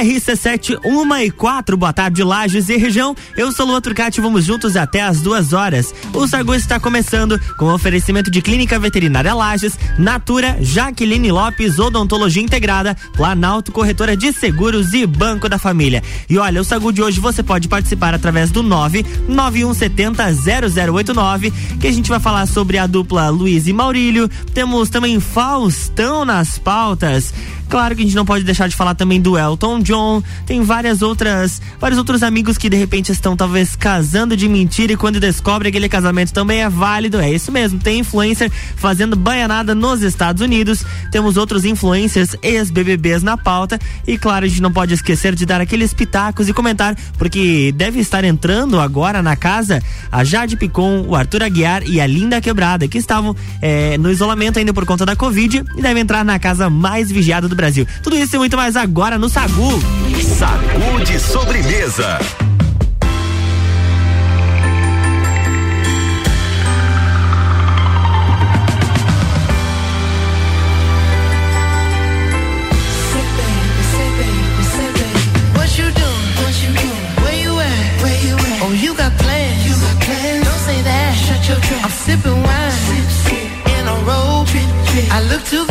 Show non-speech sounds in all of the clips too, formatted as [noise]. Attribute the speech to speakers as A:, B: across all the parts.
A: RC7, 1 e 4, boa tarde, Lages e região. Eu sou Luan Turcati, vamos juntos até as duas horas. O Sagu está começando com oferecimento de Clínica Veterinária Lages, Natura, Jaqueline Lopes, Odontologia Integrada, Planalto Corretora de Seguros e Banco da Família. E olha, o Sagu de hoje você pode participar através do 99170 0089, que a gente vai falar sobre a dupla Luiz e Maurílio. Temos também Faustão nas pautas. Claro que a gente não pode deixar de falar também do Elton John. Tem várias outras, vários outros amigos que de repente estão talvez casando de mentira e quando descobre aquele casamento também é válido. É isso mesmo. Tem influencer fazendo banhanada nos Estados Unidos. Temos outros influencers ex-BBBs na pauta e claro, a gente não pode esquecer de dar aqueles pitacos e comentar porque deve estar entrando agora na casa a Jade Picon, o Arthur Aguiar e a Linda Quebrada que estavam é, no isolamento ainda por conta da Covid e devem entrar na casa mais vigiada do Brasil. Tudo isso e muito mais agora no Sagu.
B: Sagu de sobremesa.
C: I'm sipping wine sip, sip. in a robe. I look too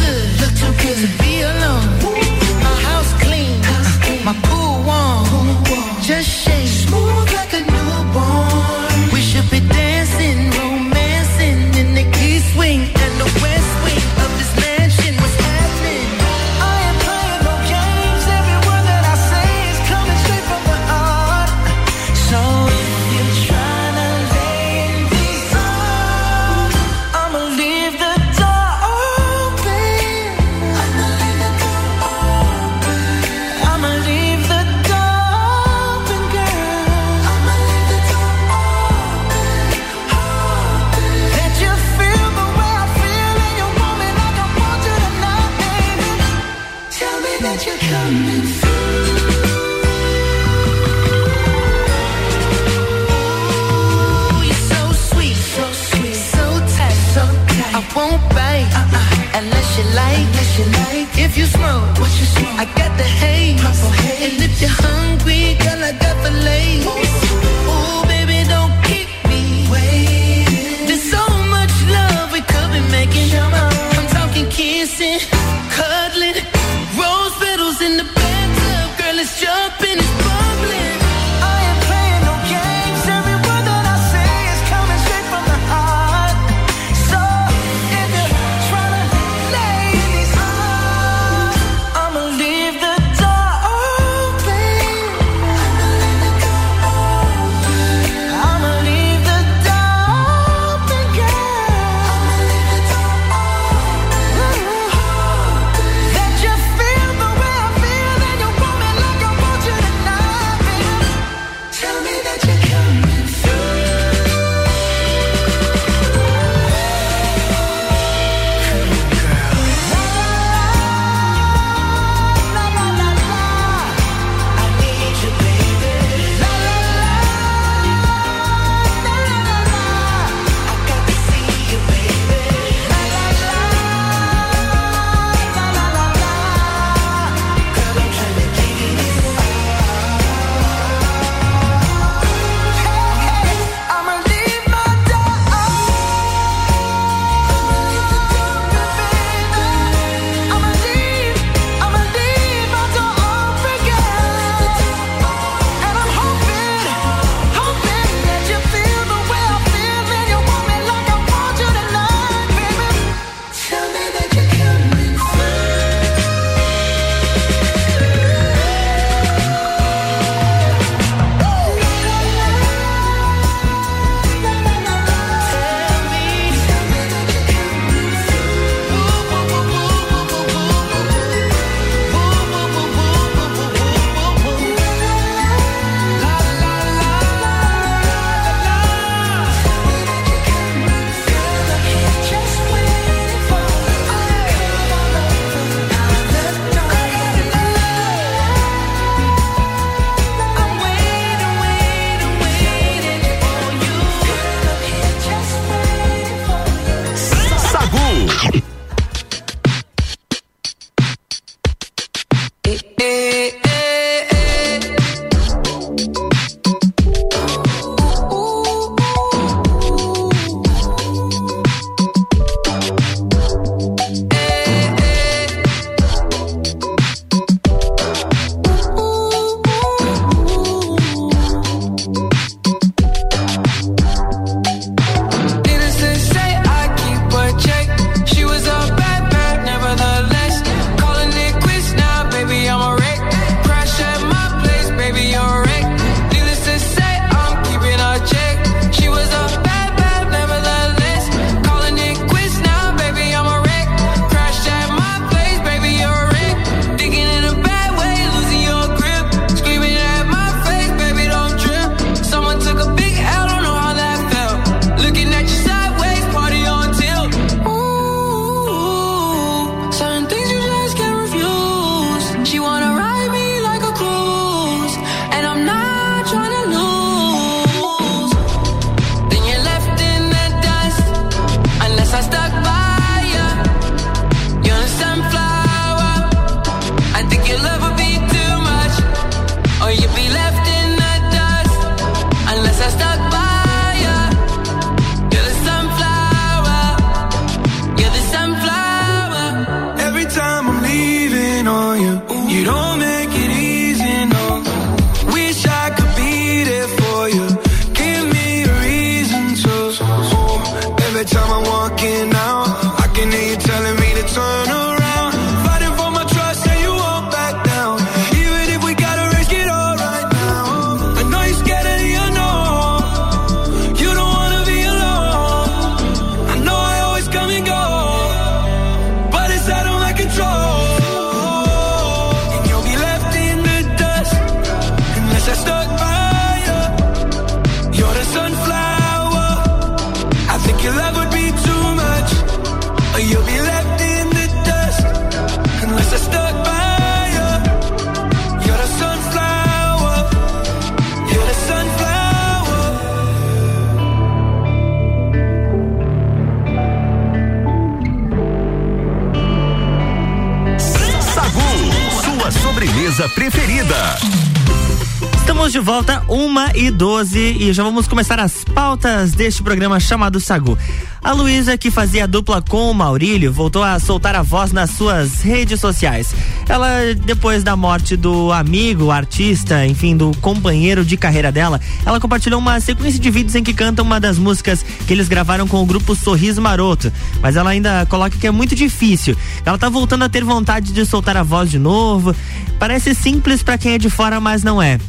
A: de volta, uma e doze, e já vamos começar as pautas deste programa chamado Sagu. A Luísa, que fazia dupla com o Maurílio, voltou a soltar a voz nas suas redes sociais. Ela, depois da morte do amigo, artista, enfim, do companheiro de carreira dela, ela compartilhou uma sequência de vídeos em que canta uma das músicas que eles gravaram com o grupo Sorriso Maroto. Mas ela ainda coloca que é muito difícil. Ela tá voltando a ter vontade de soltar a voz de novo. Parece simples para quem é de fora, mas não é.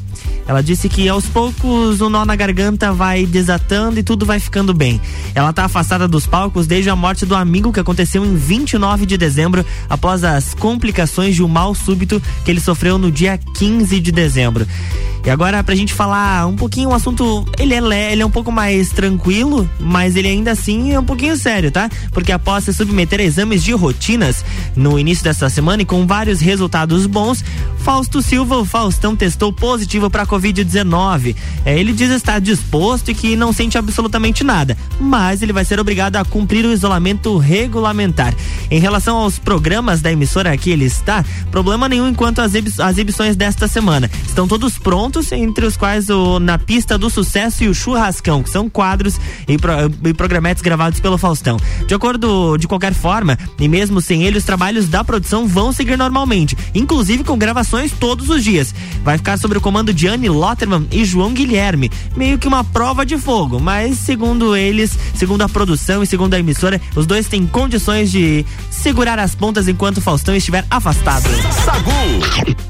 A: Ela disse que aos poucos o nó na garganta vai desatando e tudo vai ficando bem. Ela está afastada dos palcos desde a morte do amigo que aconteceu em 29 de dezembro, após as complicações de um mal súbito que ele sofreu no dia 15 de dezembro. E agora pra gente falar um pouquinho o um assunto, ele é, ele é um pouco mais tranquilo, mas ele ainda assim é um pouquinho sério, tá? Porque após se submeter a exames de rotinas no início desta semana e com vários resultados bons, Fausto Silva, o Faustão, testou positivo para Covid-19. É, ele diz estar disposto e que não sente absolutamente nada, mas ele vai ser obrigado a cumprir o isolamento regulamentar. Em relação aos programas da emissora que ele está, problema nenhum enquanto as, as exibições desta semana. Estão todos prontos entre os quais o Na Pista do Sucesso e o Churrascão, que são quadros e, pro, e programetes gravados pelo Faustão. De acordo, de qualquer forma, e mesmo sem ele, os trabalhos da produção vão seguir normalmente, inclusive com gravações todos os dias. Vai ficar sob o comando de Anne Lotterman e João Guilherme, meio que uma prova de fogo, mas segundo eles, segundo a produção e segundo a emissora, os dois têm condições de segurar as pontas enquanto Faustão estiver afastado.
B: Sagu.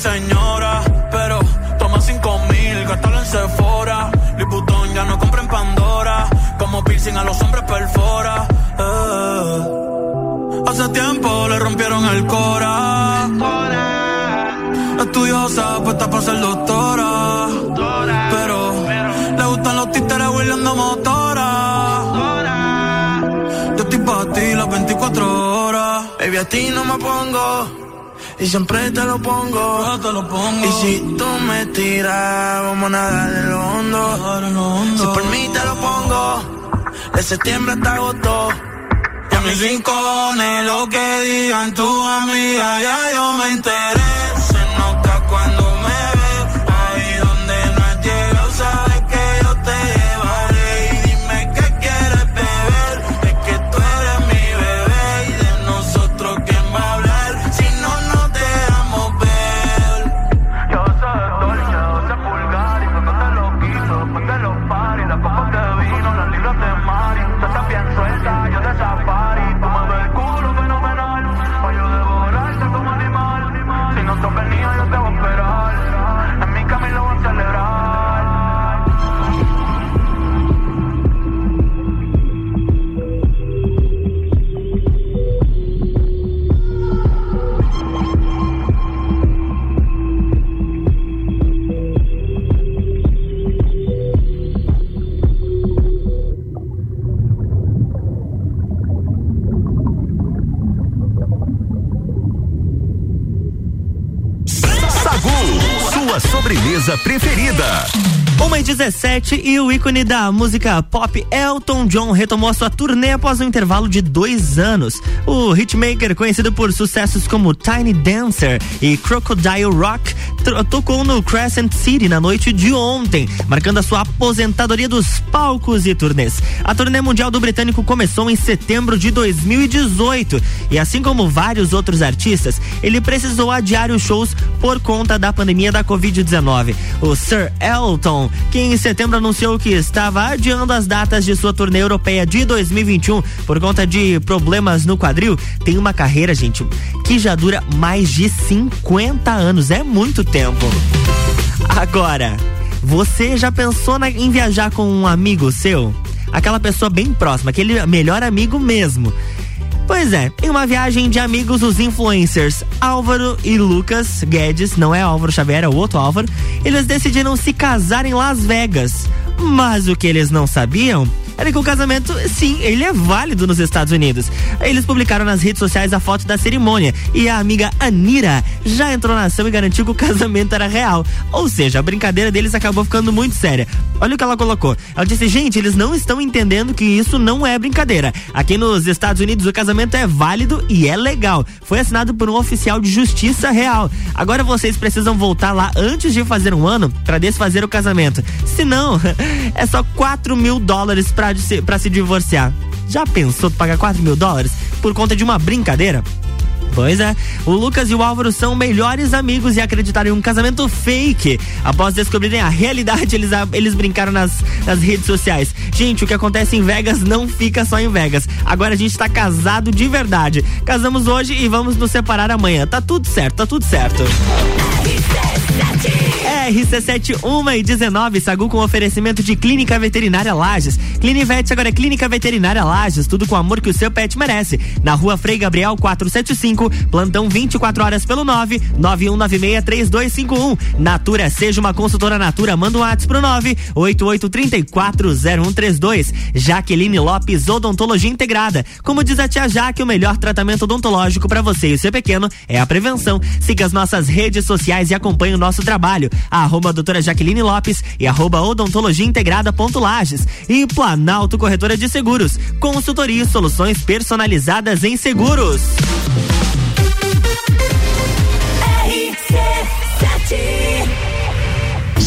D: señora, pero toma cinco mil, gástalo en Sephora. Liputón ya no compra en Pandora, como piercing a los hombres perfora. Eh. Hace tiempo le rompieron el cora. Estudiosa, puesta para ser doctora. Pero le gustan los títeres huirleando motora. Yo estoy para ti las 24 horas.
E: Baby, a ti no me pongo y siempre te lo pongo.
D: te lo pongo.
E: Y si tú me tiras, vamos a nadar en lo hondo. Si por mí te lo pongo, de septiembre hasta agosto.
D: Y a mis rincones, lo que digan tu amiga, ya yo me enteré. Se nota cuando
B: sua sobremesa preferida.
A: Uma e 17 e o ícone da música pop Elton John retomou sua turnê após um intervalo de dois anos. O hitmaker, conhecido por sucessos como Tiny Dancer e Crocodile Rock, tocou no Crescent City na noite de ontem, marcando a sua aposentadoria dos palcos e turnês. A turnê mundial do britânico começou em setembro de 2018 e, assim como vários outros artistas, ele precisou adiar os shows por conta da pandemia da Covid-19. O Sir Elton que em setembro anunciou que estava adiando as datas de sua turnê europeia de 2021 por conta de problemas no quadril, tem uma carreira, gente, que já dura mais de 50 anos. É muito tempo. Agora, você já pensou na, em viajar com um amigo seu? Aquela pessoa bem próxima, aquele melhor amigo mesmo. Pois é, em uma viagem de amigos, os influencers Álvaro e Lucas Guedes, não é Álvaro Xavier, é o outro Álvaro, eles decidiram se casar em Las Vegas. Mas o que eles não sabiam era que o casamento, sim, ele é válido nos Estados Unidos. Eles publicaram nas redes sociais a foto da cerimônia e a amiga Anira já entrou na ação e garantiu que o casamento era real. Ou seja, a brincadeira deles acabou ficando muito séria. Olha o que ela colocou. Ela disse: gente, eles não estão entendendo que isso não é brincadeira. Aqui nos Estados Unidos o casamento é válido e é legal. Foi assinado por um oficial de justiça real. Agora vocês precisam voltar lá antes de fazer um ano para desfazer o casamento. Se não, [laughs] é só 4 mil dólares para se, pra se divorciar. Já pensou pagar 4 mil dólares por conta de uma brincadeira? Pois é, o Lucas e o Álvaro são melhores amigos e acreditaram em um casamento fake. Após descobrirem a realidade, eles, eles brincaram nas, nas redes sociais. Gente, o que acontece em Vegas não fica só em Vegas. Agora a gente tá casado de verdade. Casamos hoje e vamos nos separar amanhã. Tá tudo certo, tá tudo certo. RC7 1 e 19, Sagu com oferecimento de Clínica Veterinária Lages. Clinivete agora é Clínica Veterinária Lages, tudo com o amor que o seu pet merece. Na rua Frei Gabriel 475, plantão 24 horas pelo 9 91963251. Natura, seja uma consultora Natura, manda um WhatsApp pro 9 88340132. Jaqueline Lopes, Odontologia Integrada. Como diz a tia Jaque, o melhor tratamento odontológico para você e o seu pequeno é a prevenção. Siga as nossas redes sociais e acompanhe o nosso trabalho. A arroba doutora Jaqueline Lopes e arroba odontologia integrada Lages. E Planalto Corretora de Seguros, consultoria e soluções personalizadas em seguros.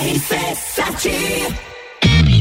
F: RC7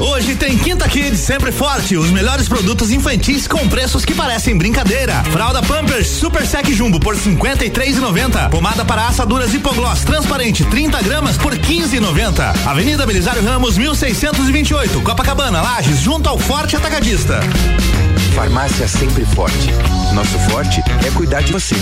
G: Hoje tem Quinta Kids sempre forte, os melhores produtos infantis com preços que parecem brincadeira. Fralda Pampers Super Sec Jumbo por 53,90. Pomada para assaduras Hipogloss transparente 30 gramas por 15,90. Avenida Belisário Ramos 1628, Copacabana, Lages, junto ao Forte Atacadista.
H: Farmácia sempre forte. Nosso forte
B: é cuidar de você.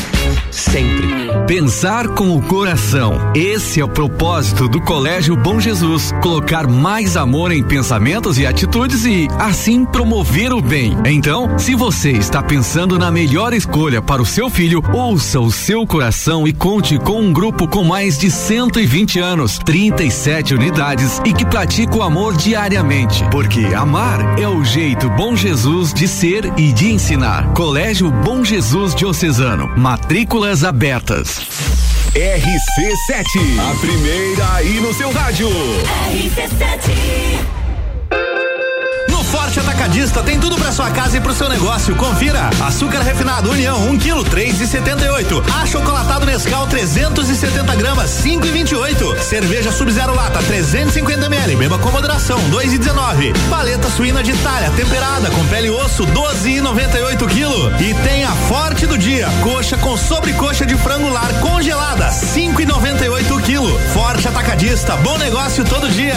B: Sempre.
F: Pensar com o coração. Esse é o propósito do Colégio Bom Jesus. Colocar mais amor em pensamentos e atitudes e, assim, promover o bem. Então, se você está pensando na melhor escolha para o seu filho, ouça o seu coração e conte com um grupo com mais de 120 anos, 37 unidades e que pratica o amor diariamente. Porque amar é o jeito Bom Jesus de ser e de ensinar. Colégio Bom Jesus Diocesano. Matrículas abertas.
B: RC7, a primeira aí no seu rádio.
C: RC7
G: Forte Atacadista tem tudo para sua casa e pro seu negócio. Confira: açúcar refinado União 1 kg 3,78. Achocolatado Nescau 370 gramas 5,28. Cerveja Sub-Zero Lata 350 ml. Beba com moderação 2,19. Paleta suína de Itália temperada com pele e osso 12,98 kg. E tem a Forte do dia: coxa com sobrecoxa de frango lar congelada 5,98 kg. Forte Atacadista, bom negócio todo dia.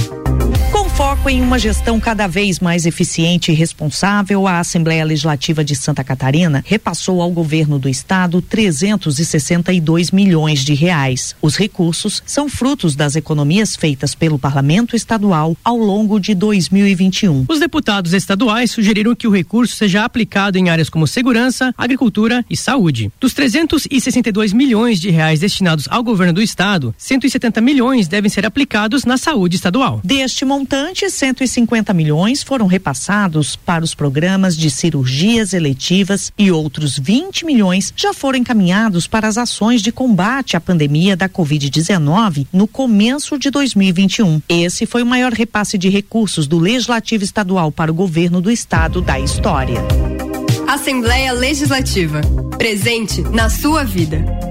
I: Foco em uma gestão cada vez mais eficiente e responsável, a Assembleia Legislativa de Santa Catarina repassou ao governo do estado 362 milhões de reais. Os recursos são frutos das economias feitas pelo Parlamento Estadual ao longo de 2021.
J: Os deputados estaduais sugeriram que o recurso seja aplicado em áreas como segurança, agricultura e saúde. Dos 362 milhões de reais destinados ao governo do estado, 170 milhões devem ser aplicados na saúde estadual.
I: Deste montante, 150 milhões foram repassados para os programas de cirurgias eletivas e outros 20 milhões já foram encaminhados para as ações de combate à pandemia da Covid-19 no começo de 2021. Esse foi o maior repasse de recursos do Legislativo Estadual para o governo do estado da história.
H: Assembleia Legislativa. Presente na sua vida.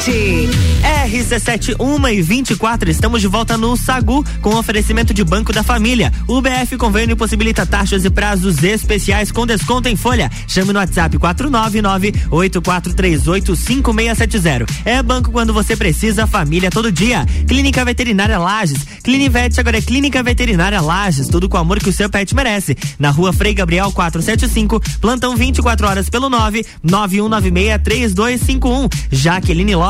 K: Turcati.
A: RC7 1 e 24, estamos de volta no Sagu com oferecimento de Banco da Família. O BF Convênio possibilita taxas e prazos especiais com desconto em folha. Chame no WhatsApp 499-8438-5670. É banco quando você precisa, família todo dia. Clínica Veterinária Lages. Clinivete agora é Clínica Veterinária Lages, tudo com o amor que o seu pet merece. Na rua Frei Gabriel 475, plantão 24 horas pelo 9 9196 3251. Jaqueline Lopes,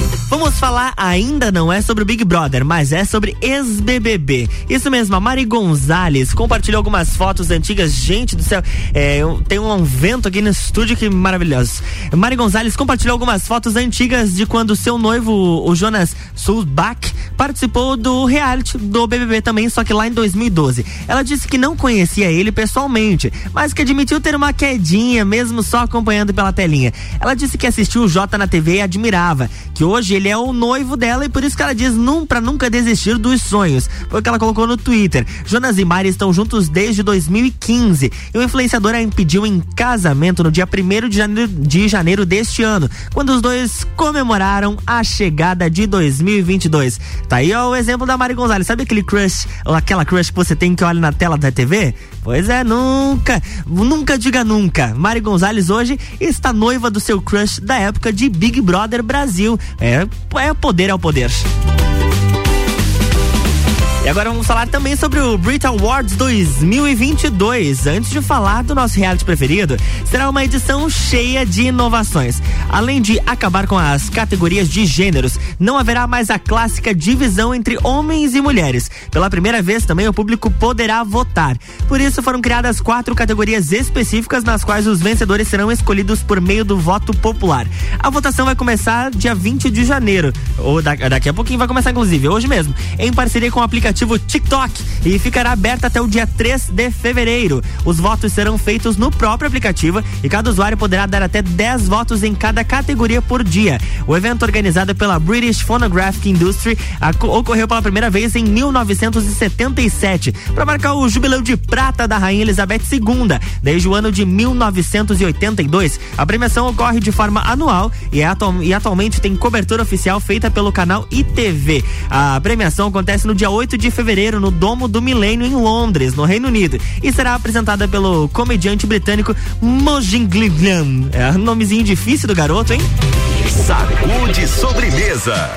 A: Vamos falar ainda não é sobre o Big Brother, mas é sobre ex-BBB. Isso mesmo, a Mari Gonzalez compartilhou algumas fotos antigas. Gente do céu, é, tem um vento aqui no estúdio que maravilhoso. Mari Gonzalez compartilhou algumas fotos antigas de quando seu noivo, o Jonas Sulbach, participou do reality do BBB também, só que lá em 2012. Ela disse que não conhecia ele pessoalmente, mas que admitiu ter uma quedinha, mesmo só acompanhando pela telinha. Ela disse que assistiu o Jota na TV e admirava, que hoje ele é o noivo dela e por isso que ela diz num, pra nunca desistir dos sonhos. Foi o que ela colocou no Twitter. Jonas e Mari estão juntos desde 2015 e o influenciador a impediu em casamento no dia 1 de janeiro, de janeiro deste ano, quando os dois comemoraram a chegada de 2022. Tá aí ó, o exemplo da Mari Gonzalez. Sabe aquele crush, aquela crush que você tem que olha na tela da TV? Pois é, nunca, nunca diga nunca. Mari Gonzalez hoje está noiva do seu crush da época de Big Brother Brasil. É, é poder, é o poder. E agora vamos falar também sobre o Brit Awards 2022. Antes de falar do nosso reality preferido, será uma edição cheia de inovações. Além de acabar com as categorias de gêneros, não haverá mais a clássica divisão entre homens e mulheres. Pela primeira vez também o público poderá votar. Por isso foram criadas quatro categorias específicas nas quais os vencedores serão escolhidos por meio do voto popular. A votação vai começar dia 20 de janeiro, ou daqui a pouquinho vai começar inclusive, hoje mesmo, em parceria com o aplicativo aplicativo TikTok e ficará aberta até o dia 3 de fevereiro. Os votos serão feitos no próprio aplicativo e cada usuário poderá dar até 10 votos em cada categoria por dia. O evento organizado pela British Phonographic Industry ocorreu pela primeira vez em 1977 para marcar o jubileu de prata da rainha Elizabeth II. Desde o ano de 1982, a premiação ocorre de forma anual e, é atual, e atualmente tem cobertura oficial feita pelo canal ITV. A premiação acontece no dia 8 de fevereiro no Domo do Milênio em Londres, no Reino Unido, e será apresentada pelo comediante britânico Mojin Gliglian. É um nomezinho difícil do garoto, hein?
B: Sacude sobremesa.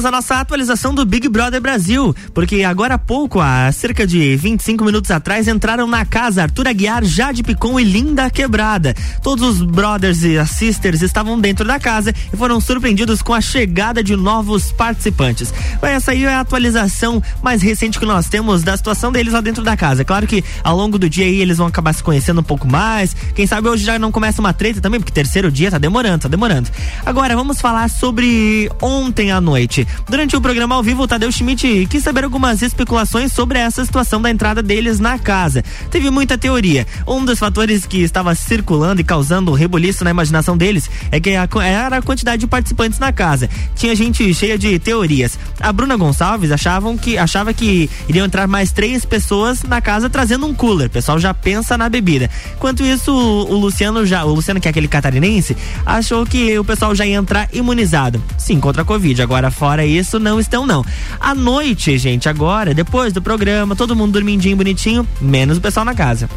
A: Temos a nossa atualização do Big Brother Brasil, porque agora há pouco, há cerca de 25 minutos atrás, entraram na casa Arthur Aguiar, Jade Picon e Linda Quebrada. Todos os brothers e as sisters estavam dentro da casa e foram surpreendidos com a chegada de novos participantes. Essa aí é a atualização mais recente que nós temos da situação deles lá dentro da casa. Claro que ao longo do dia aí eles vão acabar se conhecendo um pouco mais. Quem sabe hoje já não começa uma treta também, porque terceiro dia tá demorando, tá demorando. Agora vamos falar sobre ontem à noite. Durante o programa ao vivo, o Tadeu Schmidt quis saber algumas especulações sobre essa situação da entrada deles na casa. Teve muita teoria. Um dos fatores que estava circulando e causando rebuliço na imaginação deles é que era a quantidade de participantes na casa. Tinha gente cheia de teorias. A Bruna Gonçalves achavam que, achava que iriam entrar mais três pessoas na casa trazendo um cooler. O pessoal já pensa na bebida. Enquanto isso, o, o Luciano já, o Luciano que é aquele catarinense, achou que o pessoal já ia entrar imunizado. Sim, contra a Covid. Agora, fora isso, não estão, não. À noite, gente, agora, depois do programa, todo mundo dormindinho, bonitinho, menos o pessoal na casa.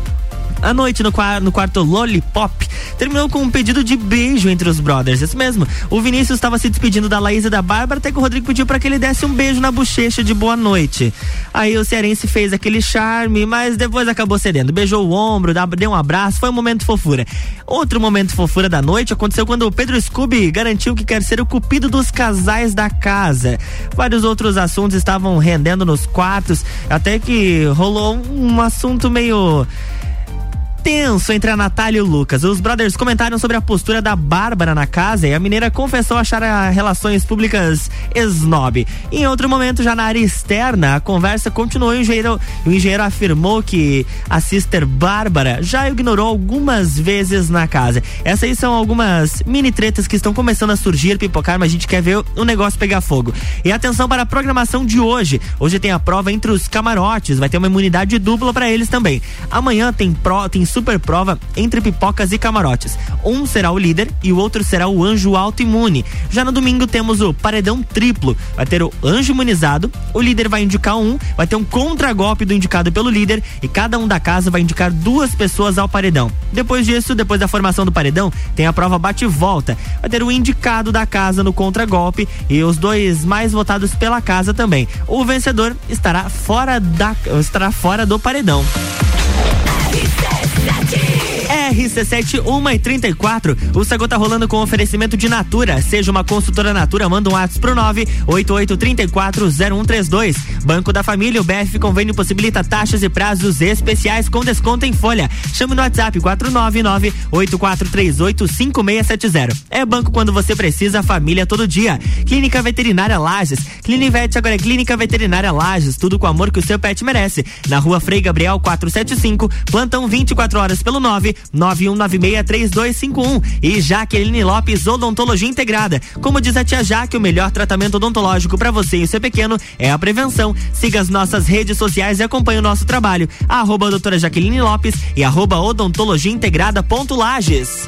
A: À noite, no, no quarto Lollipop, terminou com um pedido de beijo entre os brothers. Isso mesmo. O Vinícius estava se despedindo da Laís e da Bárbara, até que o Rodrigo pediu para que ele desse um beijo na bochecha de boa noite. Aí o cearense fez aquele charme, mas depois acabou cedendo. Beijou o ombro, deu um abraço, foi um momento fofura. Outro momento fofura da noite aconteceu quando o Pedro Scooby garantiu que quer ser o cupido dos casais da casa. Vários outros assuntos estavam rendendo nos quartos, até que rolou um assunto meio tenso entre a Natália e o Lucas. Os brothers comentaram sobre a postura da Bárbara na casa e a mineira confessou achar a relações públicas snob. Em outro momento, já na área externa, a conversa continuou e o engenheiro, o engenheiro afirmou que a sister Bárbara já ignorou algumas vezes na casa. Essas aí são algumas mini tretas que estão começando a surgir, pipocar, mas a gente quer ver o negócio pegar fogo. E atenção para a programação de hoje. Hoje tem a prova entre os camarotes, vai ter uma imunidade dupla para eles também. Amanhã tem pro, tem super prova entre pipocas e camarotes. Um será o líder e o outro será o anjo autoimune. Já no domingo temos o paredão triplo. Vai ter o anjo imunizado, o líder vai indicar um, vai ter um contragolpe do indicado pelo líder e cada um da casa vai indicar duas pessoas ao paredão. Depois disso, depois da formação do paredão, tem a prova bate volta. Vai ter o indicado da casa no contragolpe e os dois mais votados pela casa também. O vencedor estará fora da estará fora do paredão. That you RC7 1 e 34. O Sagu tá rolando com oferecimento de Natura. Seja uma consultora Natura, manda um WhatsApp pro 988340132. Banco da Família, o BF Convênio possibilita taxas e prazos especiais com desconto em folha. Chame no WhatsApp 499-8438-5670. É banco quando você precisa, família todo dia. Clínica Veterinária Lages. Clinivete agora é Clínica Veterinária Lages. Tudo com o amor que o seu pet merece. Na rua Frei Gabriel 475, plantão 24 horas pelo 9 91963251 e Jaqueline Lopes Odontologia Integrada. Como diz a tia Jaque, o melhor tratamento odontológico para você e seu pequeno é a prevenção. Siga as nossas redes sociais e acompanhe o nosso trabalho. Arroba doutora Jaqueline Lopes e arroba odontologia integrada ponto Lages.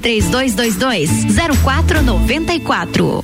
K: 3222 0494.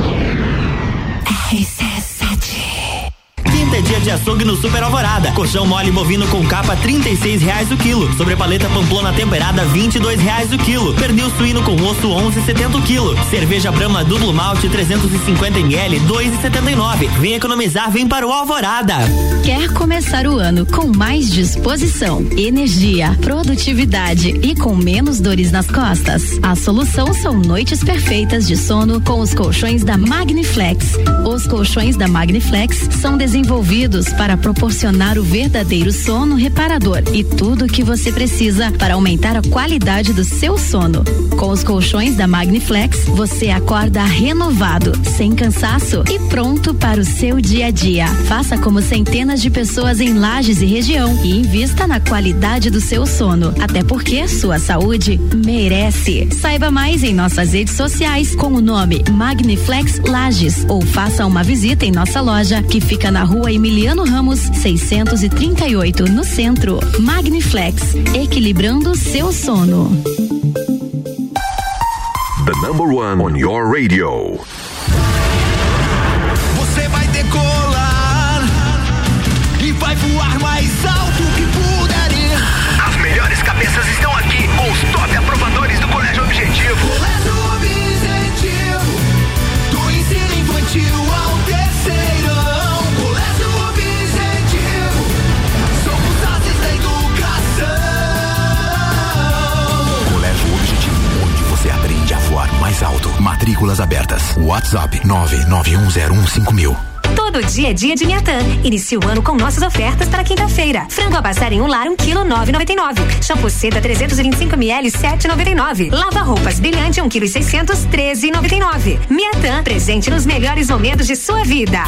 A: Açougue no Super Alvorada. Colchão mole bovino com capa R$ reais o quilo. Sobrepaleta pamplona temperada R$ reais o quilo. Pernil suíno com osso 11,70 o quilo. Cerveja Brahma duplo malte 350 ml 2,79. Vem economizar, vem para o Alvorada.
K: Quer começar o ano com mais disposição, energia, produtividade e com menos dores nas costas? A solução são noites perfeitas de sono com os colchões da Magniflex. Os colchões da Magniflex são desenvolvidos para proporcionar o verdadeiro sono reparador e tudo o que você precisa para aumentar a qualidade do seu sono. Com os colchões da Magniflex, você acorda renovado, sem cansaço e pronto para o seu dia a dia. Faça como centenas de pessoas em Lages e região e invista na qualidade do seu sono, até porque sua saúde merece. Saiba mais em nossas redes sociais com o nome Magniflex Lages ou faça uma visita em nossa loja que fica na rua Emiliano Ramos 638 no centro. Magniflex, equilibrando seu sono.
B: The number one on your radio.
C: Você vai decolar e vai voar mais alto que puder ir.
L: As melhores cabeças estão aqui com os top aprovadores do Colégio Objetivo.
C: Colégio Objetivo,
M: voar mais alto. Matrículas abertas. WhatsApp 991015000.
N: Todo dia é dia de Miatã. Inicie o ano com nossas ofertas para quinta-feira. Frango a passar em um lar, um quilo nove noventa e nove. Shampoo Seda 325 ml, sete noventa e nove. Lava roupas brilhante, um quilo e seiscentos, treze noventa e nove. Miatã, presente nos melhores momentos de sua vida.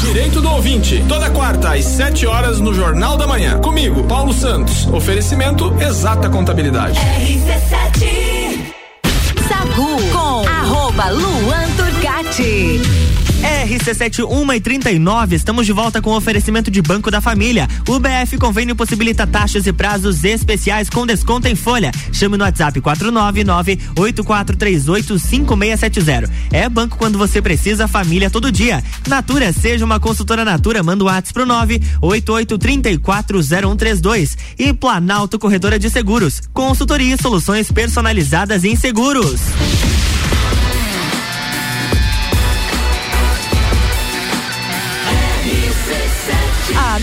O: Direito do ouvinte, toda quarta às 7 horas no Jornal da Manhã. Comigo, Paulo Santos. Oferecimento Exata Contabilidade.
P: RC7 Sagu Luan Turcati.
A: RC7 1 e 39, estamos de volta com o oferecimento de Banco da Família. O BF Convênio possibilita taxas e prazos especiais com desconto em folha. Chame no WhatsApp 499-8438-5670. É banco quando você precisa, família todo dia. Natura, seja uma consultora Natura, manda o WhatsApp pro 988340132. E Planalto Corretora de Seguros, consultoria e soluções personalizadas em seguros.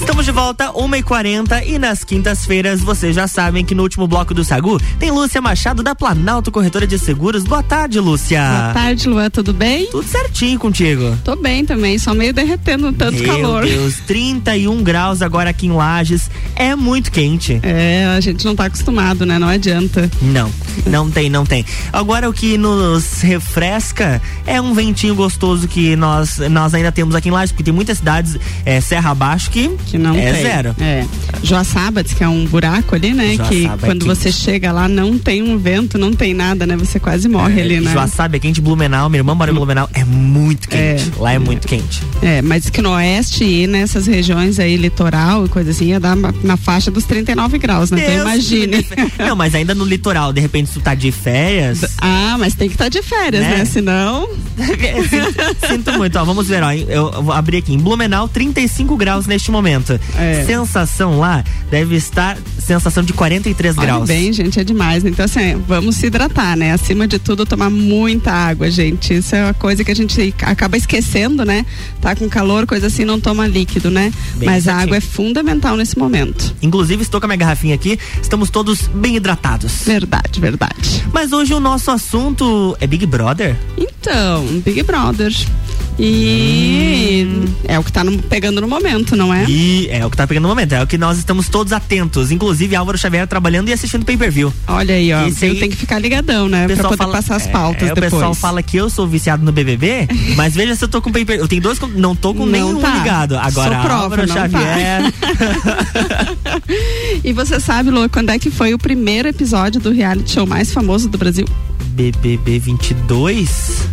A: Estamos de volta, 1h40 e, nas quintas-feiras vocês já sabem que no último bloco do Sagu tem Lúcia Machado da Planalto Corretora de Seguros. Boa tarde, Lúcia.
Q: Boa tarde, Luan, tudo bem?
A: Tudo certinho contigo.
Q: Tô bem também, só meio derretendo tanto
A: Meu
Q: calor.
A: Meu Deus, 31 graus agora aqui em Lages. É muito quente.
Q: É, a gente não tá acostumado, né? Não adianta.
A: Não, não tem, não tem. Agora o que nos refresca é um ventinho gostoso que nós, nós ainda temos aqui em Lages, porque tem muitas cidades é, Serra Abaixo que,
Q: que não
A: é
Q: tem.
A: zero.
Q: É. Joaçaba diz que é um buraco ali, né?
A: Joaçaba
Q: que
A: é
Q: quando
A: quente.
Q: você chega lá não tem um vento, não tem nada, né? Você quase morre ali, né?
A: Joaçaba é quente, Blumenau, minha irmã mora em Blumenau, é muito quente. Lá é muito quente.
Q: É, mas que no oeste e nessas regiões aí, litoral e coisa assim, ia dar na faixa dos 39 graus, né? Então
A: Deus
Q: imagine.
A: Não, mas ainda no litoral, de repente, tu tá de férias. [laughs]
Q: Ah, mas tem que estar de férias, né? Senão. [laughs]
A: sinto, sinto muito, ó. Vamos ver, ó. Eu vou abrir aqui. Em Blumenau, 35 graus neste momento.
Q: É.
A: Sensação lá deve estar sensação de 43
Q: Olha
A: graus.
Q: bem, gente, é demais. Então, assim, vamos se hidratar, né? Acima de tudo, tomar muita água, gente. Isso é uma coisa que a gente acaba esquecendo, né? Tá com calor, coisa assim, não toma líquido, né?
A: Bem
Q: Mas a
A: certinho.
Q: água é fundamental nesse momento.
A: Inclusive, estou com a minha garrafinha aqui. Estamos todos bem hidratados.
Q: Verdade, verdade.
A: Mas hoje o nosso assunto é Big Brother?
Q: Então, Big Brother. E é o que tá no- pegando no momento, não é?
A: E é o que tá pegando no momento, é o que nós estamos todos atentos. Inclusive, Álvaro Xavier trabalhando e assistindo pay per view.
Q: Olha aí, ó.
A: Esse aí-
Q: tenho que ficar ligadão, né? Pra poder
A: fala-
Q: passar as
A: é,
Q: pautas
A: é,
Q: depois.
A: O pessoal fala que eu sou viciado no BBB, [laughs] mas veja se eu tô com pay per Eu tenho dois, não tô com
Q: Não
A: nenhum
Q: tá.
A: ligado. Agora,
Q: Sou prova,
A: Álvaro
Q: tá.
A: Xavier. [laughs]
Q: E você sabe, Lu, quando é que foi o primeiro episódio do reality show mais famoso do Brasil?
A: BBB 22?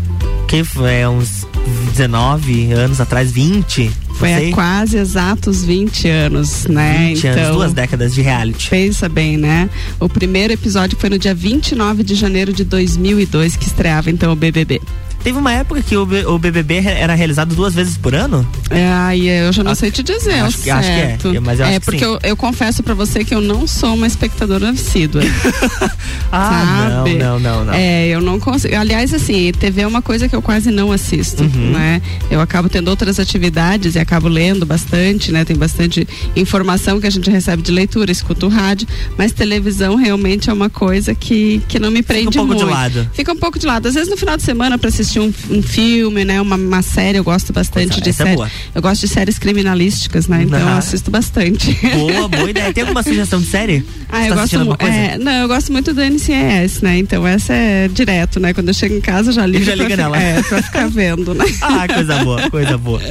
A: Que foi é, uns 19 anos atrás, 20?
Q: Foi há quase exatos 20 anos, né?
A: 20 anos, duas décadas de reality.
Q: Pensa bem, né? O primeiro episódio foi no dia 29 de janeiro de 2002 que estreava então o BBB.
A: Teve uma época que o, B- o BBB era realizado duas vezes por ano?
Q: É, aí eu já não sei te dizer,
A: acho
Q: ao
A: que- acho que é, mas eu acho
Q: é
A: que
Q: porque eu, eu confesso pra você que eu não sou uma espectadora assídua. [laughs]
A: Ah,
Q: sabe?
A: não, não, não, não.
Q: É, eu não consigo. Aliás, assim, TV é uma coisa que eu quase não assisto,
A: Uhum.
Q: né? Eu acabo tendo outras atividades e acabo lendo bastante, né? Tem bastante informação que a gente recebe de leitura, escuto rádio, mas televisão realmente é uma coisa que, que não me prende
A: um pouco de
Q: muito.
A: lado.
Q: Fica um pouco de lado. Às vezes no final de semana para assistir um, um filme, né? Uma, uma série, eu gosto bastante de
A: essa é
Q: eu gosto de séries criminalísticas, né? Então eu
A: Ah.
Q: assisto bastante.
A: Boa, boa ideia. Tem alguma sugestão de série?
Q: Ah,
A: Você
Q: eu
A: tá
Q: gosto é, Não, eu gosto muito do NCIS, né? Então essa é direto, né? Quando eu chego em casa, eu já ligo.
A: Já
Q: pra
A: liga
Q: fi-
A: nela.
Q: É, pra ficar vendo, né? [laughs]
A: Ah, coisa boa, coisa boa.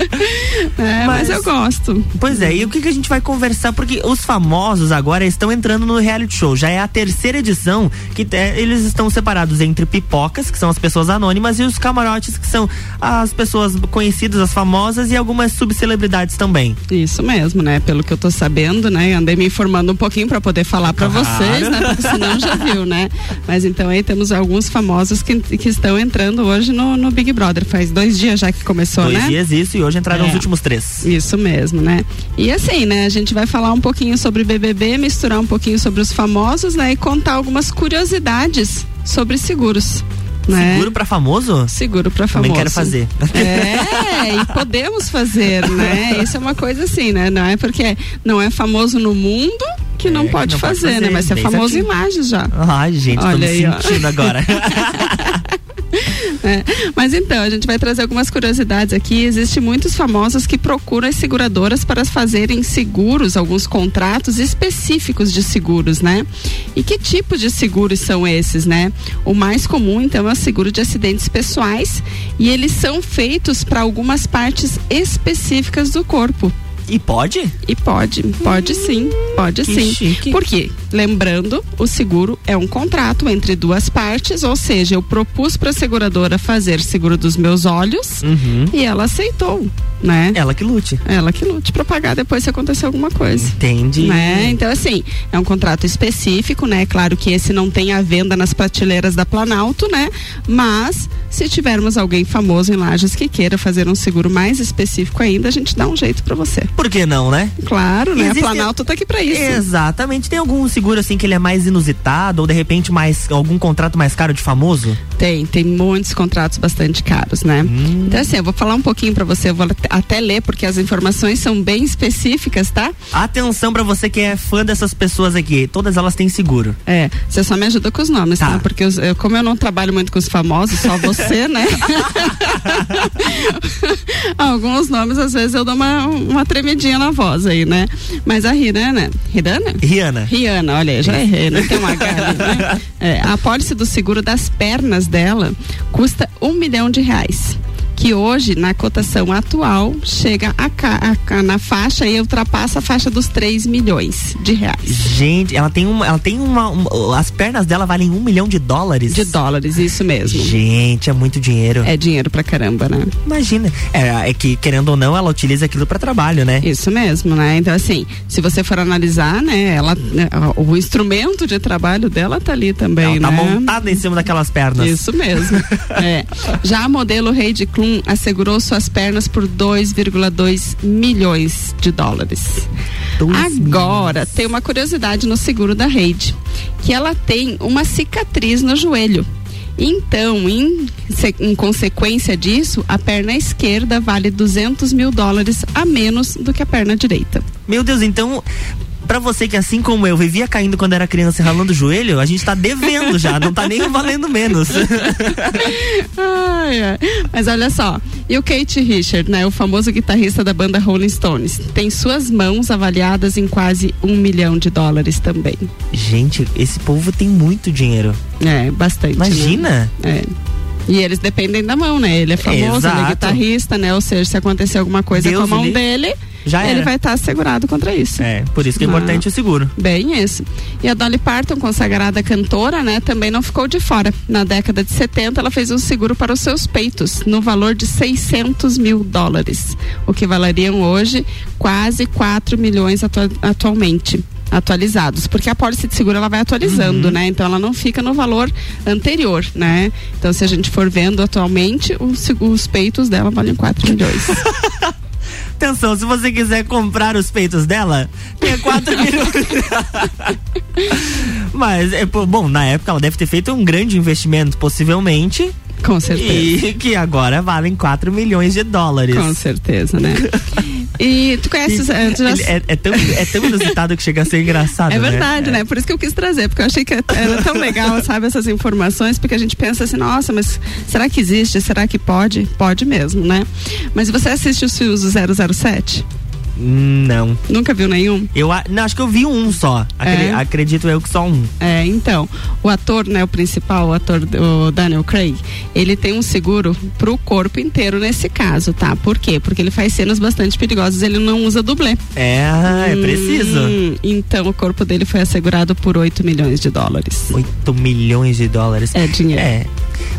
Q: É, mas, eu gosto.
A: Pois é, e o que, que a gente vai conversar? Porque os famosos agora estão entrando no reality show. Já é a terceira edição que te- eles estão separados entre pipocas, que são as pessoas anônimas, e os camarotes, que são as pessoas conhecidas, as famosas e algumas subcelebridades também.
Q: Isso mesmo, né? Pelo que eu tô sabendo, né? Andei me informando um pouquinho pra poder falar pra
A: Claro.
Q: vocês, né? Porque senão já viu, né? Mas então aí temos alguns famosos que, que estão entrando hoje no, no Big Brother. Faz dois dias já que começou,
A: Dois
Q: né?
A: dias isso, e hoje entraram
Q: É.
A: os últimos três.
Q: Isso mesmo, né? E assim, né? A gente vai falar um pouquinho sobre BBB, misturar um pouquinho sobre os famosos, né? E contar algumas curiosidades sobre seguros. Né?
A: Seguro pra famoso?
Q: Seguro pra
A: Também
Q: famoso.
A: quero fazer.
Q: É, e podemos fazer, [laughs] né? Isso é uma coisa assim, né? Não é porque não é famoso no mundo que não,
A: É,
Q: pode,
A: não pode
Q: fazer, né?
A: fazer,
Q: Mas é famoso em
A: certinho.
Q: Lages já.
A: Ai, gente, tô
Q: Olha
A: me
Q: aí, ó.
A: sentindo agora. [laughs] [laughs]
Q: É, Mas então, a gente vai trazer algumas curiosidades aqui. Existem muitos famosos que procuram as seguradoras para fazerem seguros, alguns contratos específicos de seguros, né? E que tipo de seguros são esses, né? O mais comum, então, é o seguro de acidentes pessoais e eles são feitos para algumas partes específicas do corpo.
A: E pode?
Q: E pode, pode sim, pode sim.
A: chique.
Q: Por quê? Lembrando, o seguro é um contrato entre duas partes, ou seja, eu propus para a seguradora fazer seguro dos meus olhos
A: Uhum.
Q: e ela aceitou, né?
A: Ela que lute.
Q: Ela que lute para pagar depois se acontecer alguma coisa.
A: Entendi.
Q: Né? Então, assim, é um contrato específico, né? Claro que esse não tem a venda nas prateleiras da Planalto, né? Mas, se tivermos alguém famoso em Lages que queira fazer um seguro mais específico ainda, a gente dá um jeito para você.
A: Por que não, né?
Q: Claro, né?
A: Existe-
Q: Planalto tá aqui para isso.
A: Exatamente. Tem algum seguro assim que ele é mais inusitado ou de repente mais algum contrato mais caro de famoso?
Q: Tem, tem muitos contratos bastante caros, né?
A: Hum.
Q: Então, assim, eu vou falar um pouquinho pra você, eu vou até- ler, porque as informações são bem específicas, tá?
A: Atenção pra você que é fã dessas pessoas aqui, todas elas têm seguro.
Q: É, você só me ajuda com os nomes, tá? Porque os- eu- como eu não trabalho muito com os famosos, só você, né? [laughs] [laughs] Alguns nomes, às vezes, eu dou uma, uma tremidinha na voz aí, né? Mas a Rihanna, Rihanna?
A: Rihanna.
Q: Rihanna, olha já errei, não tem um H ali, né? [laughs] É, a apólice do seguro das pernas dela custa um milhão de reais. Que hoje, na cotação atual, chega a, a ca- na faixa e ultrapassa a faixa dos 3 milhões de reais.
A: Gente, ela tem uma. Ela tem uma. uma- as pernas dela valem um milhão de dólares.
Q: De dólares, isso mesmo.
A: Gente, é muito dinheiro.
Q: É dinheiro pra caramba, né?
A: Imagina. É, é que, querendo ou não, ela utiliza aquilo pra trabalho, né?
Q: Isso mesmo, né? Então, assim, se você for analisar, né, ela, né, o instrumento de trabalho dela tá ali também,
A: Ela tá
Q: né?
A: montada em cima daquelas pernas.
Q: Isso mesmo. [laughs] É. Já a modelo Heidi Klum assegurou suas pernas por 2,2 milhões de dólares. Agora, tem uma curiosidade no seguro da Heidi, que ela tem uma cicatriz no joelho. Então, em, em consequência disso, a perna esquerda vale 200 mil dólares a menos do que a perna direita.
A: Meu Deus, então. Pra você que assim como eu vivia caindo quando era criança e ralando o joelho, a gente tá devendo já, não tá nem valendo menos.
Q: Ai, ai. Mas olha só, e o Kate Richard, né, o famoso guitarrista da banda Rolling Stones, tem suas mãos avaliadas em quase um milhão de dólares também.
A: Gente, esse povo tem muito dinheiro.
Q: É, bastante.
A: Imagina.
Q: Né? É. E eles dependem da mão, né? Ele é famoso, ele é
A: Exato.
Q: guitarrista, né? Ou seja, se acontecer alguma coisa
A: Deus
Q: com a mão dele,
A: Já
Q: ele
A: era.
Q: vai estar assegurado contra isso.
A: É, por isso que é
Q: Ah.
A: importante o seguro.
Q: Bem isso. E a Dolly Parton, consagrada cantora, né, também não ficou de fora. Na década de 70, ela fez um seguro para os seus peitos, no valor de 600 mil dólares, o que valeriam hoje quase 4 milhões atua- atualmente atualizados, porque a pólice de seguro ela vai atualizando, né? Então ela não fica no valor anterior, né? Então se a gente for vendo atualmente, os, os peitos dela valem 4 milhões. [laughs]
A: Atenção, se você quiser comprar os peitos dela, tem 4 milhões. [laughs] Mas, é, bom, na época ela deve ter feito um grande investimento, possivelmente.
Q: Com certeza.
A: E que agora valem 4 milhões de dólares.
Q: Com certeza, né? [laughs] E tu conheces. eh, tu já-
A: É, é tão, é tão inusitado que chega a ser engraçado.
Q: É
A: né?
Q: verdade, né? Por isso que eu quis trazer, porque eu achei que era tão legal, [laughs] sabe, essas informações, porque a gente pensa assim, nossa, mas será que existe? Será que pode? Pode mesmo, né? Mas você assiste os filmes do 007?
A: Hum, Não.
Q: Nunca viu nenhum?
A: Eu não, acho que eu vi um só. Acre-
Q: É?
A: Acredito eu que só um.
Q: É, então, o ator, né, o principal, o ator, o Daniel Craig, ele tem um seguro pro corpo inteiro nesse caso, tá? Por quê? Porque ele faz cenas bastante perigosas, ele não usa dublê.
A: É, é preciso.
Q: Hum, então, o corpo dele foi assegurado por 8 milhões de dólares.
A: 8 milhões de dólares.
Q: É dinheiro.
A: É.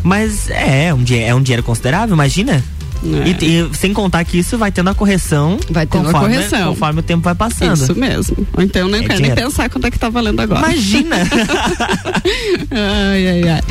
A: Mas é, um, é um dinheiro considerável, imagina.
Q: É.
A: E, e sem contar que isso vai tendo a correção.
Q: Vai tendo a
A: conforme,
Q: correção.
A: Conforme o tempo vai passando.
Q: Isso mesmo. Então eu nem
A: É
Q: quero
A: dinheiro.
Q: nem pensar quanto é que tá valendo agora.
A: Imagina! [laughs]
Q: ai, ai, ai.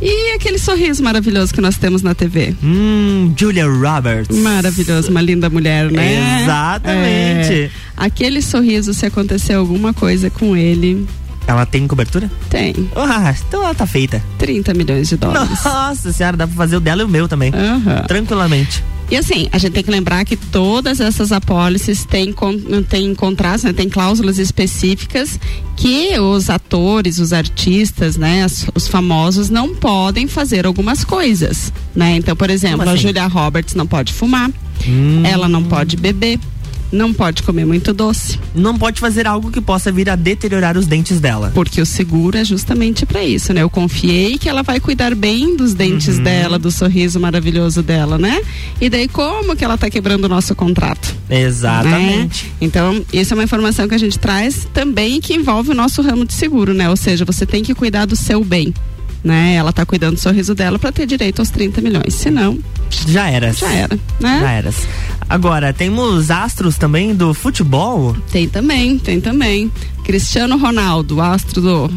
Q: E aquele sorriso maravilhoso que nós temos na TV?
A: Hum, Julia Roberts.
Q: Maravilhoso, uma linda mulher, né?
A: Exatamente.
Q: É. Aquele sorriso, se acontecer alguma coisa com ele,
A: Ela tem cobertura?
Q: tem
A: Ah, então ela tá feita.
Q: 30 milhões de dólares.
A: Nossa senhora, dá pra fazer o dela e o meu também.
Q: Aham.
A: Tranquilamente.
Q: E assim, a gente tem que lembrar que todas essas apólices têm, têm contratos, né, tem cláusulas específicas que os atores, os artistas, né, os famosos não podem fazer algumas coisas, né? Então, por exemplo,
A: Como
Q: a
A: assim?
Q: Julia Roberts não pode fumar,
A: Hum.
Q: ela não pode beber, não pode comer muito doce,
A: Não pode fazer algo que possa vir a deteriorar os dentes dela.
Q: porque o seguro é justamente para isso, né? Eu confiei que ela vai cuidar bem dos dentes
A: Uhum.
Q: dela, do sorriso maravilhoso dela, né? E daí como que ela tá quebrando o nosso contrato?
A: Exatamente.
Q: né? Então, isso é uma informação que a gente traz também que envolve o nosso ramo de seguro, né? Ou seja, você tem que cuidar do seu bem. Né? Ela tá cuidando do sorriso dela para ter direito aos 30 milhões. Se não,
A: Já era.
Q: já era, né?
A: Já eras. Agora, temos astros também do futebol.
Q: Tem também, tem também. Cristiano Ronaldo, astro do.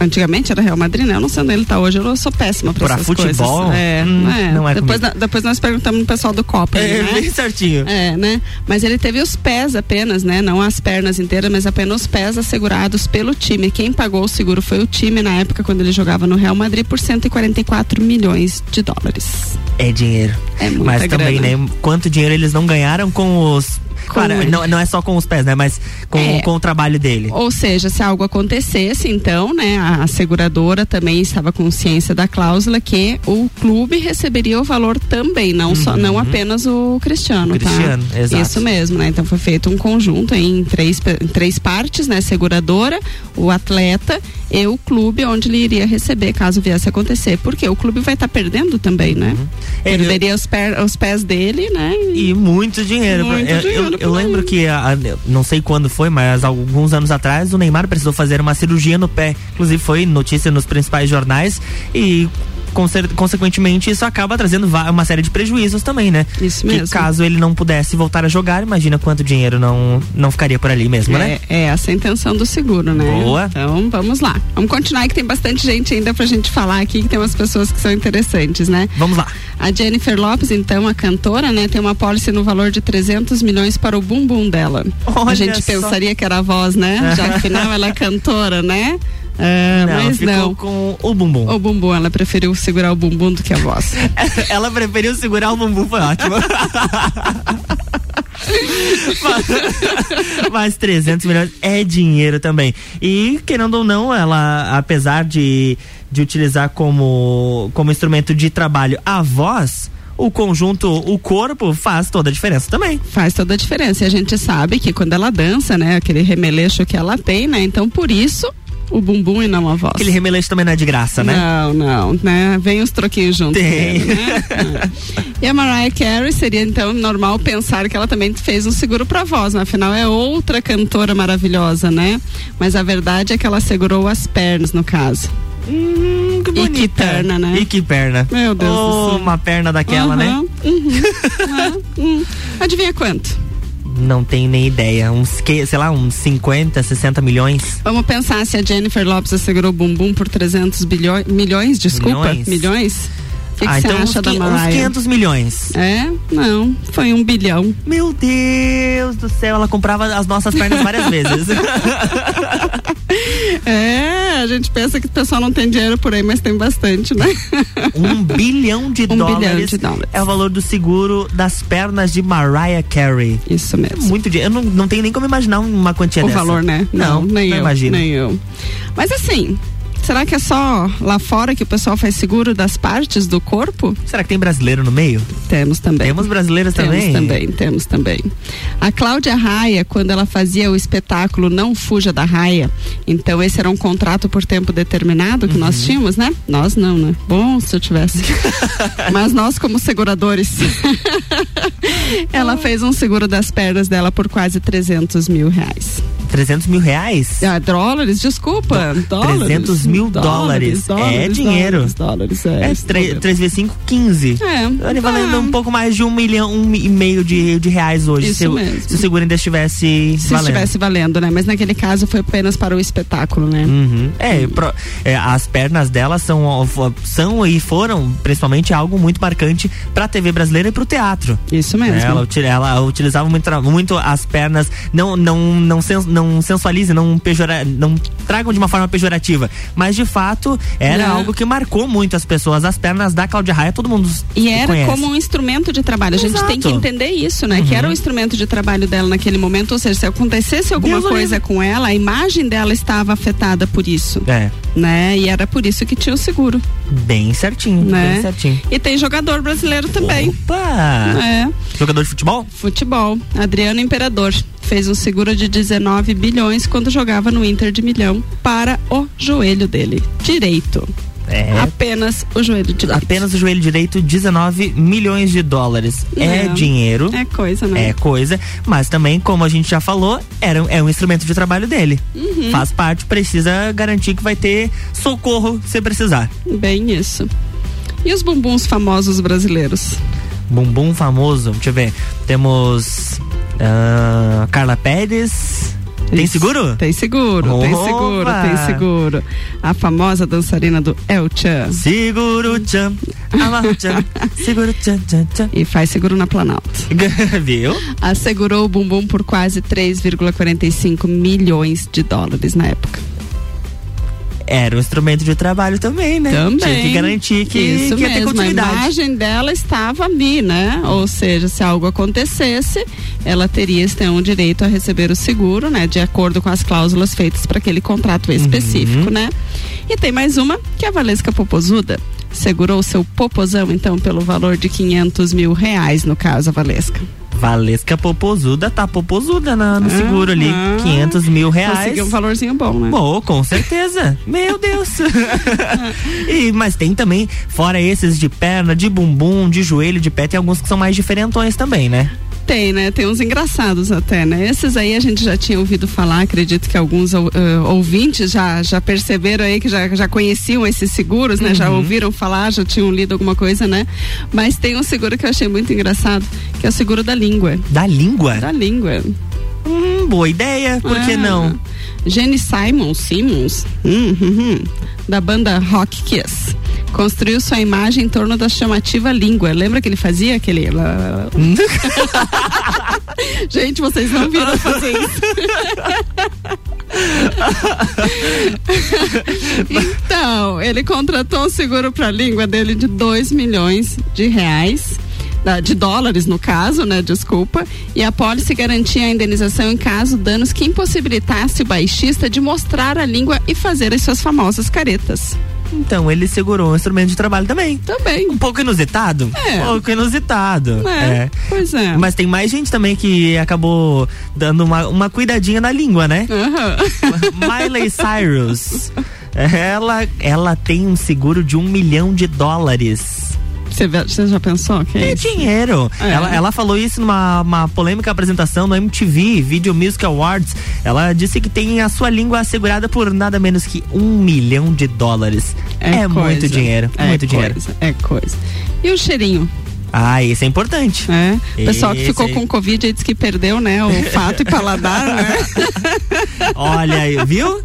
Q: Antigamente era Real Madrid, né? Eu não sei onde ele tá hoje, eu sou péssima pra,
A: Pra
Q: essas
A: futebol?
Q: coisas. É,
A: Hum,
Q: é.
A: não é
Q: depois, na- depois nós perguntamos no pessoal do Copa.
A: É,
Q: né?
A: bem certinho.
Q: É, né? Mas ele teve os pés apenas, né? Não as pernas inteiras, mas apenas os pés assegurados pelo time. Quem pagou o seguro foi o time na época quando ele jogava no Real Madrid por 144 milhões de dólares.
A: É dinheiro.
Q: É
A: Mas também,
Q: grana.
A: né? Quanto dinheiro eles não ganharam com os. Claro,
Q: ele.
A: não, não é só com os pés, né? Mas com,
Q: É.
A: com o trabalho dele.
Q: Ou seja, se algo acontecesse, então, né, a, seguradora também estava com ciência da cláusula que o clube receberia o valor também, não só, não apenas o Cristiano,
A: Uhum. O Cristiano,
Q: tá?
A: exato.
Q: Isso mesmo, né? Então foi feito um conjunto em três, em três partes, né? Seguradora, o atleta e o clube onde ele iria receber caso viesse a acontecer. Porque o clube vai estar perdendo também, né?
A: É, eu-
Q: Perderia os, per- os pés dele, né?
A: E muito dinheiro.
Q: Muito
A: eu, eu-
Q: dinheiro
A: eu lembro que, a- a- não sei quando foi, mas alguns anos atrás, o Neymar precisou fazer uma cirurgia no pé. Inclusive foi notícia nos principais jornais e. conse- Consequentemente, isso acaba trazendo uma série de prejuízos também, né?
Q: Isso
A: que
Q: mesmo.
A: caso ele não pudesse voltar a jogar, imagina quanto dinheiro não, não ficaria por ali mesmo, né?
Q: É, é essa a intenção do seguro, né?
A: Boa.
Q: Então vamos lá. Vamos continuar que tem bastante gente ainda pra gente falar aqui, que tem umas pessoas que são interessantes, né?
A: Vamos lá.
Q: A Jennifer Lopes, então, a cantora, né, tem uma pólice no valor de 300 milhões para o bumbum dela.
A: Olha
Q: a gente
A: só.
Q: pensaria que era a voz, né? Já que afinal ela é cantora, né? É,
A: Não,
Q: mas
A: ficou
Q: não.
A: com o bumbum.
Q: O bumbum, ela preferiu segurar o bumbum do que a voz. [laughs]
A: Ela preferiu segurar o bumbum, foi ótimo. [laughs] mas, mas 300 milhões é dinheiro também. E, querendo ou não, ela, apesar de, de utilizar como, como instrumento de trabalho a voz, o conjunto, o corpo faz toda a diferença também.
Q: Faz toda a diferença. E a gente sabe que quando ela dança, né, aquele remeleixo que ela tem, né? Então por isso o bumbum e não a voz.
A: Aquele remeleixo também não é de graça, né?
Q: Não, não, né? Vem os troquinhos juntos.
A: Tem.
Q: Dele, né? É. E a Mariah Carey seria então normal pensar que ela também fez um seguro para voz, né? afinal é outra cantora maravilhosa, né? Mas a verdade é que ela segurou as pernas no caso.
A: Hum, que bonita.
Q: E que perna, né?
A: E que perna.
Q: Meu Deus
A: oh,
Q: do céu.
A: uma perna daquela,
Q: Uhum,
A: né?
Q: uhum, uhum, uhum. Adivinha quanto?
A: Não tenho nem ideia. Uns, que, sei lá, uns 50, 60 milhões.
Q: Vamos pensar se a Jennifer Lopes assegurou o bumbum por 300 bilhões, milhões, desculpa,
A: Milhões?
Q: milhões? O que, que
A: ah, então
Q: acha
A: uns,
Q: da
A: qui- uns
Q: Mariah?
A: 500 milhões.
Q: É? Não, foi um bilhão.
A: Meu Deus do céu, ela comprava as nossas pernas várias vezes. [laughs]
Q: É, a gente pensa que o pessoal não tem dinheiro por aí, mas tem bastante, né? [laughs]
A: um bilhão de
Q: Um
A: dólares.
Q: bilhão de dólares.
A: É o valor do seguro das pernas de Mariah Carey.
Q: Isso mesmo.
A: Muito dinheiro. Eu não, não tenho nem como imaginar uma quantia
Q: o
A: dessa.
Q: valor, né?
A: Não,
Q: nem
A: não
Q: eu,
A: imagino.
Q: Nem eu. Mas assim, será que é só lá fora que o pessoal faz seguro das partes do corpo?
A: Será que tem brasileiro no meio?
Q: Temos também.
A: Temos brasileiros
Q: Temos
A: também?
Q: também, temos também. A Cláudia Raia, quando ela fazia o espetáculo Não Fuja da Raia, então esse era um contrato por tempo determinado que nós
A: Uhum.
Q: tínhamos, né? Nós não, né? Bom se eu tivesse. [laughs] Mas nós como seguradores. [laughs] ela fez um seguro das pernas dela por quase 300 mil reais.
A: 300 mil reais?
Q: Ah, dólares, desculpa. Dólares.
A: 300 mil dólares. é dinheiro.
Q: Dólares, dólares,
A: É,
Q: é.
A: 3, vezes 5, 15.
Q: É.
A: Ele valendo
Q: Ah.
A: um pouco mais de um milhão, um e meio de, de reais hoje.
Q: Isso
A: se, o-
Q: mesmo.
A: se o seguro ainda estivesse
Q: Se
A: valendo.
Q: estivesse valendo, né? Mas naquele caso foi apenas para o espetáculo, né?
A: Uhum. É, pro- é, as pernas dela são, são e foram principalmente algo muito marcante pra TV brasileira e pro teatro.
Q: Isso mesmo.
A: Ela, ela utilizava muito, muito as pernas, não, não, não, sen, não sensualize, não, pejora, não tragam de uma forma pejorativa. Mas de fato era
Q: Não.
A: algo que marcou muito as pessoas. As pernas da Cláudia Raia, todo mundo
Q: E era
A: conhece.
Q: como um instrumento de trabalho. A gente
A: Exato.
Q: tem que entender isso, né?
A: Uhum.
Q: Que era o instrumento de trabalho dela naquele momento. Ou seja, se acontecesse alguma
A: Deus
Q: coisa com ela, a imagem dela estava afetada por isso.
A: É,
Q: Né? E era por isso que tinha o seguro.
A: bem certinho,
Q: Né?
A: bem certinho.
Q: E tem jogador brasileiro também.
A: Opa!
Q: É.
A: Jogador de futebol?
Q: Futebol. Adriano Imperador fez um seguro de 19 bilhões quando jogava no Inter de Milhão para o joelho dele direito.
A: É.
Q: Apenas o joelho direito.
A: Apenas o joelho direito, 19 milhões de dólares. É,
Q: É.
A: dinheiro.
Q: É coisa, né?
A: É coisa, mas também, como a gente já falou, era, é um instrumento de trabalho dele.
Q: Uhum.
A: Faz parte, precisa garantir que vai ter socorro se precisar.
Q: Bem isso. E os bumbuns famosos brasileiros?
A: Bumbum famoso, deixa eu ver. Temos ah, Carla Pérez. Tem seguro?
Q: Tem seguro, tem
A: Opa!
Q: seguro, tem seguro. A famosa dançarina do El Chan.
A: Seguro tchan, amarra tchan, [laughs] seguro tchan, tchan, tchan.
Q: E faz seguro na Planalto. [laughs]
A: Viu?
Q: Assegurou o bumbum por quase 3,45 milhões de dólares na época.
A: Era um instrumento de trabalho também, né?
Q: Também.
A: Tinha que garantir que,
Q: Isso
A: que ia ter
Q: mesmo, a
A: continuidade.
Q: imagem dela estava ali, né? Ou seja, se algo acontecesse, ela teria então direito a receber o seguro, né? De acordo com as cláusulas feitas para aquele contrato
A: Uhum.
Q: específico, né? E tem mais uma, que é a Valesca Popozuda. Segurou seu popozão, então, pelo valor de 500 mil reais, no caso, a Valesca.
A: Valesca Popozuda tá popozuda na- no seguro ali. 500 mil reais.
Q: Conseguiu um valorzinho bom, né?
A: Bom, com certeza. [laughs] Meu Deus. [laughs] e, mas tem também, fora esses de perna, de bumbum, de joelho, de pé, tem alguns que são mais diferentões também, né?
Q: Tem, né? Tem uns engraçados até, né? Esses aí a gente já tinha ouvido falar, acredito que alguns eh, ouvintes já, já perceberam aí que já, já conheciam esses seguros, né? Já
A: Uhum.
Q: ouviram falar, já tinham lido alguma coisa, né? Mas tem um seguro que eu achei muito engraçado, que é o seguro da língua.
A: Da língua?
Q: Da língua.
A: Hum, boa ideia, por que
Q: Ah.
A: não?
Q: Jenny Simon, Simmons, hum, hum, hum, da banda Rock Kiss. Construiu sua imagem em torno da chamativa língua. Lembra que ele fazia aquele. [laughs] Gente, vocês não viram fazer isso. [laughs] então, ele contratou um seguro para a língua dele de 2 milhões de reais. de dólares no caso, né? Desculpa. E a pólice garantia a indenização em caso danos que impossibilitasse o baixista de mostrar a língua e fazer as suas famosas caretas.
A: Então, ele segurou um instrumento de trabalho também.
Q: Também.
A: Um pouco inusitado?
Q: É.
A: Um pouco inusitado.
Q: É, pois é.
A: Mas tem mais gente também que acabou dando uma, uma cuidadinha na língua, né? Miley Cyrus. [laughs] Ela, ela tem um seguro de um milhão de dólares.
Q: Você já pensou que é
A: É dinheiro.
Q: É.
A: Ela, ela falou isso numa uma polêmica apresentação no MTV Video Music Awards. Ela disse que tem a sua língua assegurada por nada menos que um milhão de dólares. É, muito
Q: coisa.
A: dinheiro.
Q: É
A: muito dinheiro.
Q: coisa, É coisa. E o cheirinho?
A: Ah, isso é importante.
Q: É. O pessoal que
A: Esse
Q: ficou
A: aí.
Q: com Covid aí disse que perdeu, né? O olfato e paladar, né? [laughs]
A: Olha aí, viu?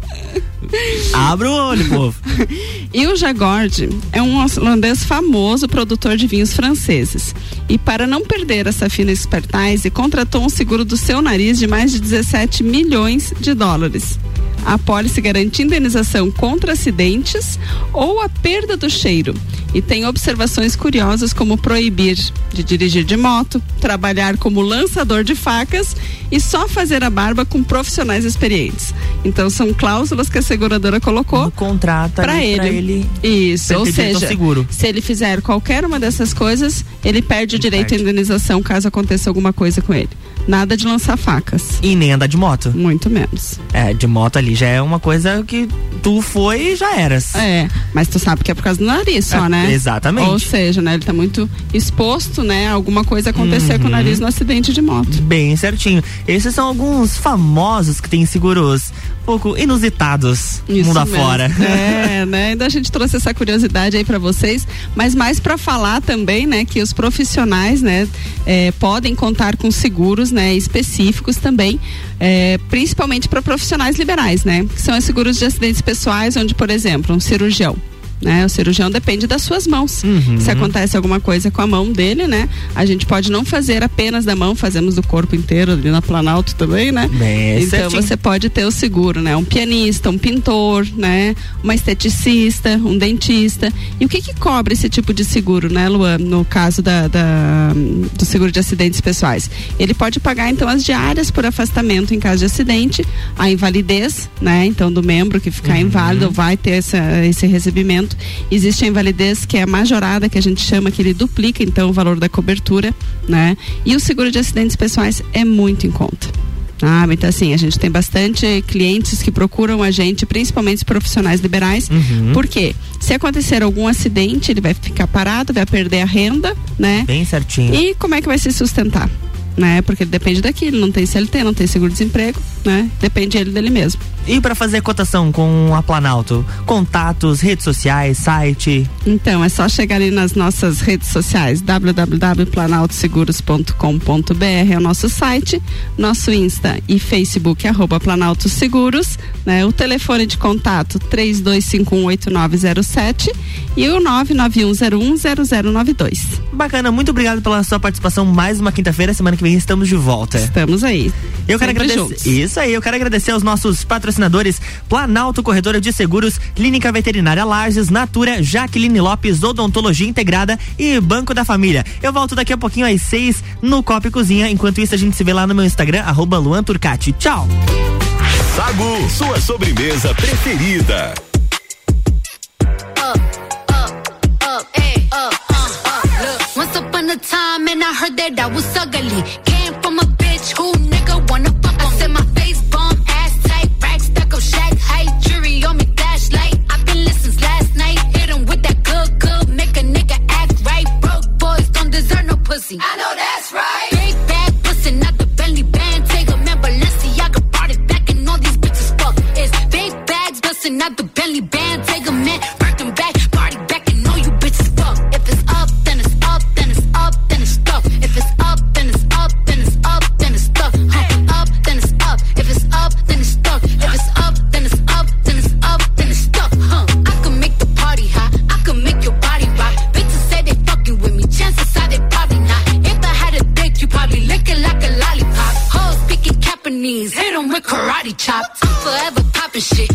A: Abra o olho, povo. [laughs]
Q: E o Jagord é um holandês famoso produtor de vinhos franceses. E para não perder essa fina expertise, contratou um seguro do seu nariz de mais de 17 milhões de dólares. A pólice garante indenização contra acidentes ou a perda do cheiro. E tem observações curiosas como proibir de dirigir de moto, trabalhar como lançador de facas e só fazer a barba com profissionais experientes. Então são cláusulas que a seguradora colocou
A: contrato
Q: para ele.
A: ele-
Q: Isso, ou
A: ao
Q: seja,
A: seguro.
Q: se ele fizer qualquer uma dessas coisas, ele perde o direito à indenização caso aconteça alguma coisa com ele. Nada de lançar facas.
A: E nem andar de moto.
Q: Muito menos.
A: É, de moto ali já é uma coisa que tu foi e já eras.
Q: É, mas tu sabe que é por causa do nariz só,
A: É,
Q: né?
A: exatamente.
Q: Ou seja, né, ele tá muito exposto, né, a alguma coisa acontecer com o
A: Uhum.
Q: nariz no acidente de moto.
A: Bem certinho. Esses são alguns famosos que têm seguros pouco inusitados
Q: Isso
A: mundo
Q: mesmo.
A: afora.
Q: É, [laughs] né? Ainda a gente trouxe essa curiosidade aí pra vocês, mas mais pra falar também, né, que os profissionais, né, é, podem contar com seguros, né, específicos também, é, principalmente para profissionais liberais, né, que são os seguros de acidentes pessoais, onde, por exemplo, um cirurgião né? O cirurgião depende das suas mãos.
A: Uhum.
Q: Se acontece alguma coisa com a mão dele, né? A gente pode não fazer apenas da mão, fazemos do corpo inteiro ali na Planalto também, né?
A: Bem
Q: então
A: certinho.
Q: você pode ter o seguro, né? Um pianista, um pintor, né? Uma esteticista, um dentista. E o que que cobre esse tipo de seguro, né, Luan? No caso da, da- do seguro de acidentes pessoais. Ele pode pagar, então, as diárias por afastamento em caso de acidente, a invalidez, né? Então, do membro que ficar inválido vai ter essa, esse recebimento. Existe a invalidez que é a majorada, que a gente chama, que ele duplica, então, o valor da cobertura, né? E o seguro de acidentes pessoais é muito em conta. Ah, então assim, a gente tem bastante clientes que procuram a gente, principalmente os profissionais liberais.
A: Uhum.
Q: Por quê? Se acontecer algum acidente, ele vai ficar parado, vai perder a renda, né?
A: Bem certinho.
Q: E como é que vai se sustentar? Né? Porque ele depende daquilo, não tem CLT, não tem seguro-desemprego, né? Depende ele dele mesmo.
A: E para fazer cotação com a Planalto, contatos, redes sociais, site.
Q: Então, é só chegar ali nas nossas redes sociais, www.planaltoseguros.com.br é o nosso site, nosso Insta e Facebook, arroba Planalto Seguros, né? O telefone de contato 32518907 e o 991010092.
A: Bacana, muito obrigado pela sua participação mais uma quinta-feira. Semana que vem estamos de volta.
Q: Estamos aí.
A: Eu quero
Q: Sempre
A: agradecer.
Q: juntos.
A: Isso aí, eu quero agradecer aos nossos patrocinadores: Planalto Corretora de Seguros, Clínica Veterinária Lages, Natura, Jaqueline Lopes, Odontologia Integrada e Banco da Família. Eu volto daqui a pouquinho às seis no Copa e Cozinha. Enquanto isso, a gente se vê lá no meu Instagram, arroba Luan Turcati. Tchau!
B: Sagu, sua sobremesa preferida.
R: up, eh, up, uh, uh. Look, once upon a time, heard that I was ugly. Came from a bitch who nigga wanna fuck I said my face bomb, ass tight, rack stuck up, shack height, jury on me, flashlight. I've been listening last night, hit 'em with that good, good, make a nigga act right. Broke boys don't deserve no pussy. I know that's popping shit,